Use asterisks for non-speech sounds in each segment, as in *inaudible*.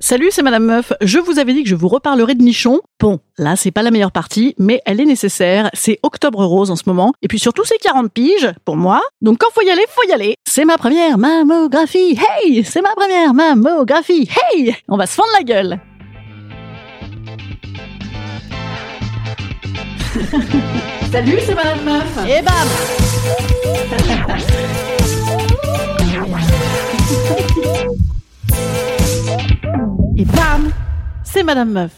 Salut, c'est Madame Meuf. Je vous avais dit que je vous reparlerai de nichon. Bon, là, c'est pas la meilleure partie, mais elle est nécessaire. C'est octobre rose en ce moment. Et puis surtout, c'est 40 piges, pour moi. Donc quand faut y aller, faut y aller. C'est ma première mammographie. Hey! C'est ma première mammographie. Hey! On va se fendre la gueule. *laughs* Salut, c'est Madame Meuf. Et bam! *laughs* bam C'est Madame Meuf.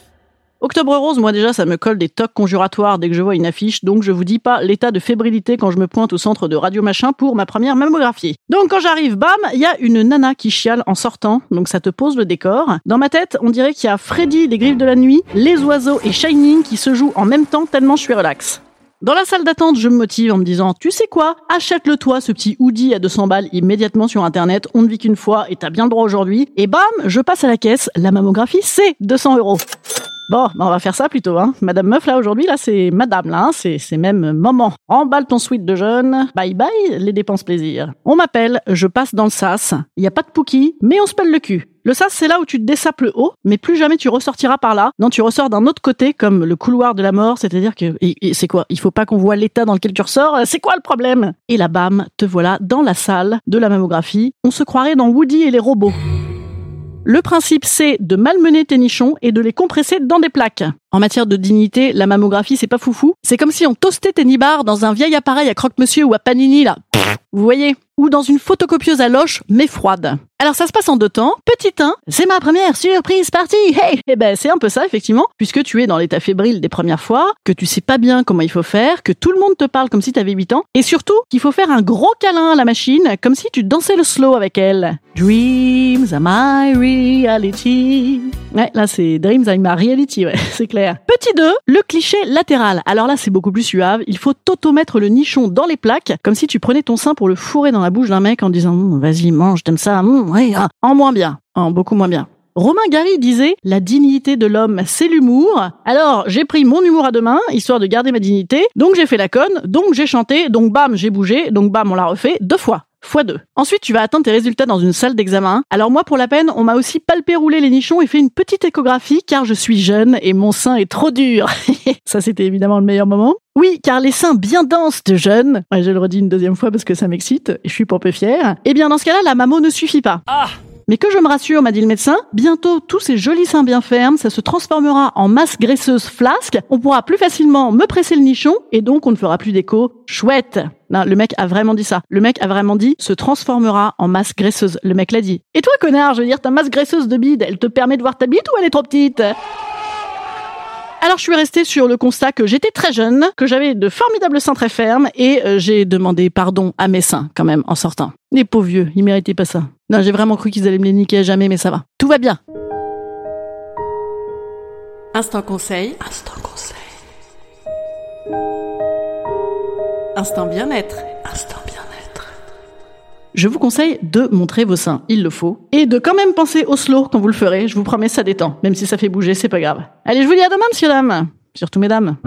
Octobre rose, moi déjà, ça me colle des tocs conjuratoires dès que je vois une affiche, donc je vous dis pas l'état de fébrilité quand je me pointe au centre de Radio Machin pour ma première mammographie. Donc quand j'arrive, bam, il y a une nana qui chiale en sortant, donc ça te pose le décor. Dans ma tête, on dirait qu'il y a Freddy des Griffes de la Nuit, Les Oiseaux et Shining qui se jouent en même temps tellement je suis relax. Dans la salle d'attente, je me motive en me disant, tu sais quoi, achète-le toi, ce petit hoodie à 200 balles immédiatement sur internet, on ne vit qu'une fois et t'as bien le droit aujourd'hui. Et bam, je passe à la caisse, la mammographie c'est 200 euros. Bon, bah, on va faire ça plutôt, hein. Madame Meuf, là, aujourd'hui, là, c'est madame, là, hein. c'est, même maman. Emballe ton suite de jeune. Bye bye, les dépenses plaisir. On m'appelle, je passe dans le sas. Il y a pas de pouki, mais on se pèle le cul. Le sas, c'est là où tu te dessapes le haut, mais plus jamais tu ressortiras par là. Non, tu ressors d'un autre côté, comme le couloir de la mort, c'est-à-dire que, et- c'est quoi? Il faut pas qu'on voit l'état dans lequel tu ressors? C'est quoi le problème? Et là, bam, te voilà dans la salle de la mammographie. On se croirait dans Woody et les robots. Le principe, c'est de malmener tes nichons et de les compresser dans des plaques. En matière de dignité, la mammographie, c'est pas foufou. C'est comme si on toastait tes nibards dans un vieil appareil à croque-monsieur ou à panini, là. Vous voyez? Ou dans une photocopieuse à loche, mais froide. Alors ça se passe en deux temps. Petit 1, c'est ma première surprise party Hey Eh ben c'est un peu ça, effectivement, puisque tu es dans l'état fébrile des premières fois, que tu sais pas bien comment il faut faire, que tout le monde te parle comme si t'avais 8 ans, et surtout qu'il faut faire un gros câlin à la machine, comme si tu dansais le slow avec elle. Dreams are my reality. Ouais, là c'est Dreams are my reality, ouais, *laughs* c'est clair. Petit 2, le cliché latéral. Alors là c'est beaucoup plus suave, il faut t'auto-mettre le nichon dans les plaques, comme si tu prenais ton sein pour le fourrer dans la bouche d'un mec en disant Hum, vas-y mange, t'aimes ça, Hum, ah. en moins bien, en beaucoup moins bien. Romain Gary disait La dignité de l'homme, c'est l'humour. Alors, j'ai pris mon humour à deux mains, histoire de garder ma dignité. Donc, j'ai fait la conne, donc j'ai chanté, donc bam, j'ai bougé, donc bam, on l'a refait deux fois. Fois deux. Ensuite, tu vas attendre tes résultats dans une salle d'examen. Alors moi, pour la peine, on m'a aussi palpé rouler les nichons et fait une petite échographie car je suis jeune et mon sein est trop dur. *laughs* ça, c'était évidemment le meilleur moment. Oui, car les seins bien denses de jeunes, ouais, je le redis une deuxième fois parce que ça m'excite et je suis pas peu fière, eh bien dans ce cas-là, la mammo ne suffit pas. Mais que je me rassure, m'a dit le médecin, bientôt tous ces jolis seins bien fermes, ça se transformera en masse graisseuse flasque, on pourra plus facilement me presser le nichon, et donc on ne fera plus d'écho. Chouette Non, le mec a vraiment dit ça. Le mec a vraiment dit, se transformera en masse graisseuse. Le mec l'a dit. Et toi, connard, je veux dire, ta masse graisseuse de bide, elle te permet de voir ta bite ou elle est trop petite? Alors je suis restée sur le constat que j'étais très jeune, que j'avais de formidables seins très fermes et euh, j'ai demandé pardon à mes seins quand même en sortant. Les pauvres vieux, ils méritaient pas ça. Non, j'ai vraiment cru qu'ils allaient me les niquer à jamais, mais ça va. Tout va bien. Instant conseil. Instant conseil. Instant bien-être. Instant bien-être. Je vous conseille de montrer vos seins, il le faut, et de quand même penser au slow quand vous le ferez. Je vous promets, ça détend, même si ça fait bouger, c'est pas grave. Allez, je vous dis à demain, monsieur dames, surtout mesdames.